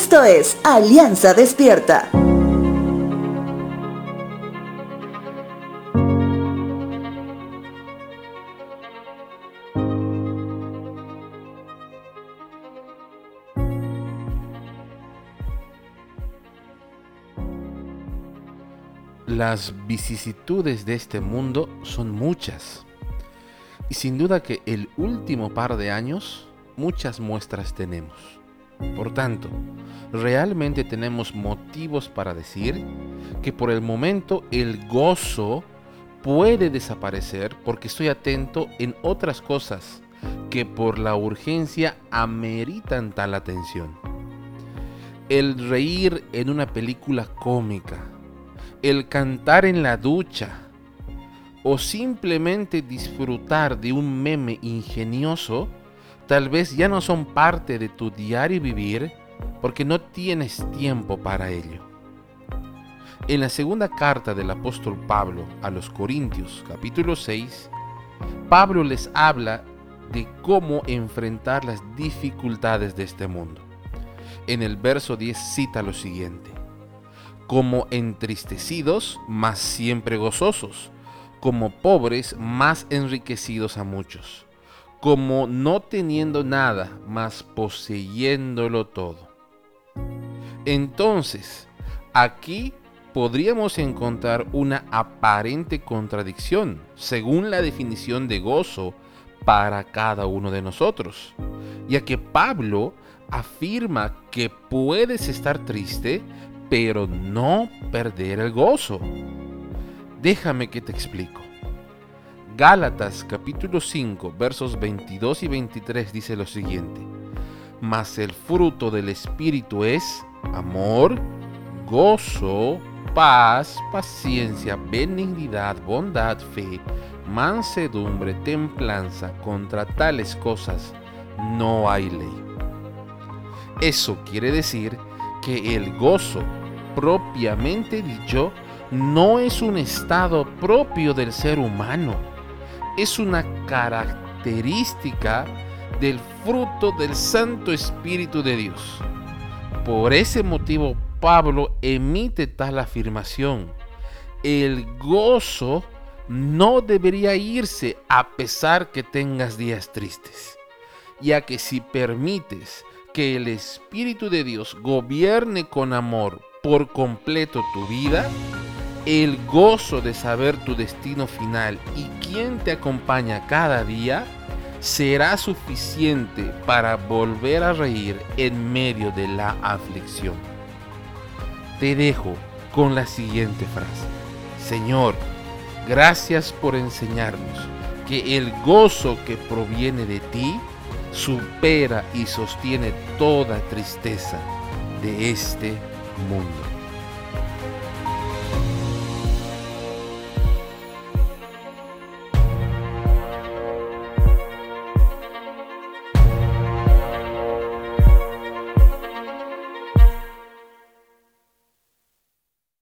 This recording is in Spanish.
Esto es Alianza Despierta. Las vicisitudes de este mundo son muchas. Y sin duda que el último par de años muchas muestras tenemos. Por tanto, realmente tenemos motivos para decir que por el momento el gozo puede desaparecer porque estoy atento en otras cosas que por la urgencia ameritan tal atención. El reír en una película cómica, el cantar en la ducha o simplemente disfrutar de un meme ingenioso, tal vez ya no son parte de tu diario vivir porque no tienes tiempo para ello. En la segunda carta del apóstol Pablo a los Corintios, capítulo 6, Pablo les habla de cómo enfrentar las dificultades de este mundo. En el verso 10 cita lo siguiente como entristecidos, mas siempre gozosos, como pobres, más enriquecidos a muchos, como no teniendo nada, mas poseyéndolo todo. Entonces, aquí podríamos encontrar una aparente contradicción, según la definición de gozo para cada uno de nosotros, ya que Pablo afirma que puedes estar triste, pero no perder el gozo. Déjame que te explico. Gálatas capítulo 5 versos 22 y 23 dice lo siguiente. Mas el fruto del Espíritu es amor, gozo, paz, paciencia, benignidad, bondad, fe, mansedumbre, templanza. Contra tales cosas no hay ley. Eso quiere decir que el gozo propiamente dicho no es un estado propio del ser humano, es una característica del fruto del Santo Espíritu de Dios. Por ese motivo Pablo emite tal afirmación. El gozo no debería irse a pesar que tengas días tristes, ya que si permites que el Espíritu de Dios gobierne con amor por completo tu vida, el gozo de saber tu destino final y quién te acompaña cada día será suficiente para volver a reír en medio de la aflicción. Te dejo con la siguiente frase. Señor, gracias por enseñarnos que el gozo que proviene de ti supera y sostiene toda tristeza de este mundo.